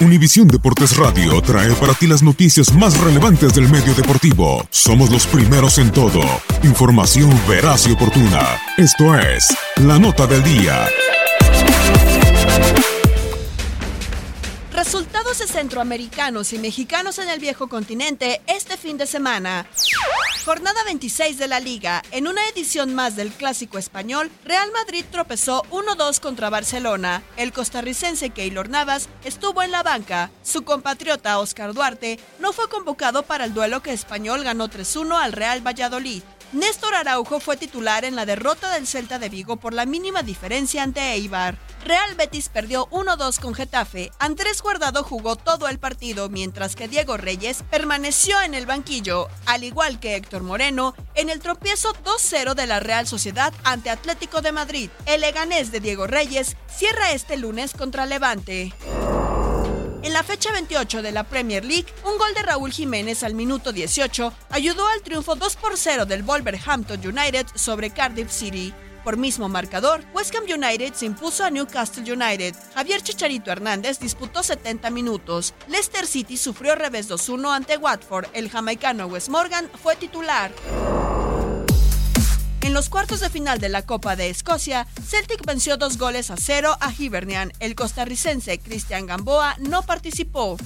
Univisión Deportes Radio trae para ti las noticias más relevantes del medio deportivo. Somos los primeros en todo. Información veraz y oportuna. Esto es La Nota del Día. Resultados de centroamericanos y mexicanos en el viejo continente este fin de semana. Jornada 26 de la liga. En una edición más del clásico español, Real Madrid tropezó 1-2 contra Barcelona. El costarricense Keylor Navas estuvo en la banca. Su compatriota Oscar Duarte no fue convocado para el duelo que Español ganó 3-1 al Real Valladolid. Néstor Araujo fue titular en la derrota del Celta de Vigo por la mínima diferencia ante Eibar. Real Betis perdió 1-2 con Getafe. Andrés Guardado jugó todo el partido, mientras que Diego Reyes permaneció en el banquillo, al igual que Héctor Moreno, en el tropiezo 2-0 de la Real Sociedad ante Atlético de Madrid. El Leganés de Diego Reyes cierra este lunes contra Levante. En la fecha 28 de la Premier League, un gol de Raúl Jiménez al minuto 18 ayudó al triunfo 2 por 0 del Wolverhampton United sobre Cardiff City. Por mismo marcador, West Ham United se impuso a Newcastle United. Javier Chicharito Hernández disputó 70 minutos. Leicester City sufrió revés 2-1 ante Watford. El jamaicano Wes Morgan fue titular. En los cuartos de final de la Copa de Escocia, Celtic venció dos goles a cero a Hibernian. El costarricense Cristian Gamboa no participó.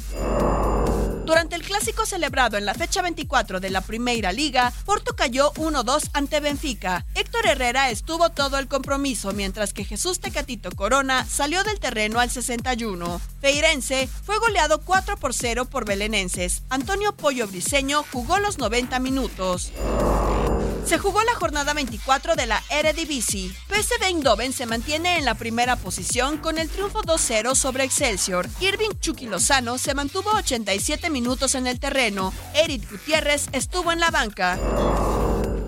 Durante el clásico celebrado en la fecha 24 de la Primera Liga, Porto cayó 1-2 ante Benfica. Héctor Herrera estuvo todo el compromiso, mientras que Jesús Tecatito Corona salió del terreno al 61. Feirense fue goleado 4 por 0 por belenenses. Antonio Pollo Briseño jugó los 90 minutos. Se jugó la jornada 24 de la Eredivisie. PSV Eindhoven se mantiene en la primera posición con el triunfo 2-0 sobre Excelsior. Irving Chucky Lozano se mantuvo 87 minutos en el terreno. Eric Gutiérrez estuvo en la banca.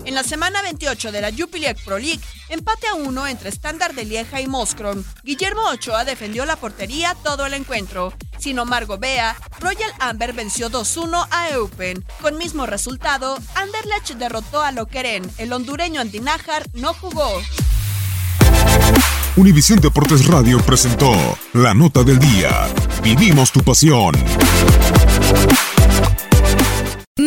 En la semana 28 de la Jupiler Pro League, empate a uno entre Standard de Lieja y Moskron. Guillermo Ochoa defendió la portería todo el encuentro. Sin Omar Gobea, Royal Amber venció 2-1 a Eupen. Con mismo resultado, Anderlecht derrotó a Lokeren. El hondureño Andinájar no jugó. Univisión Deportes Radio presentó La Nota del Día. Vivimos tu pasión.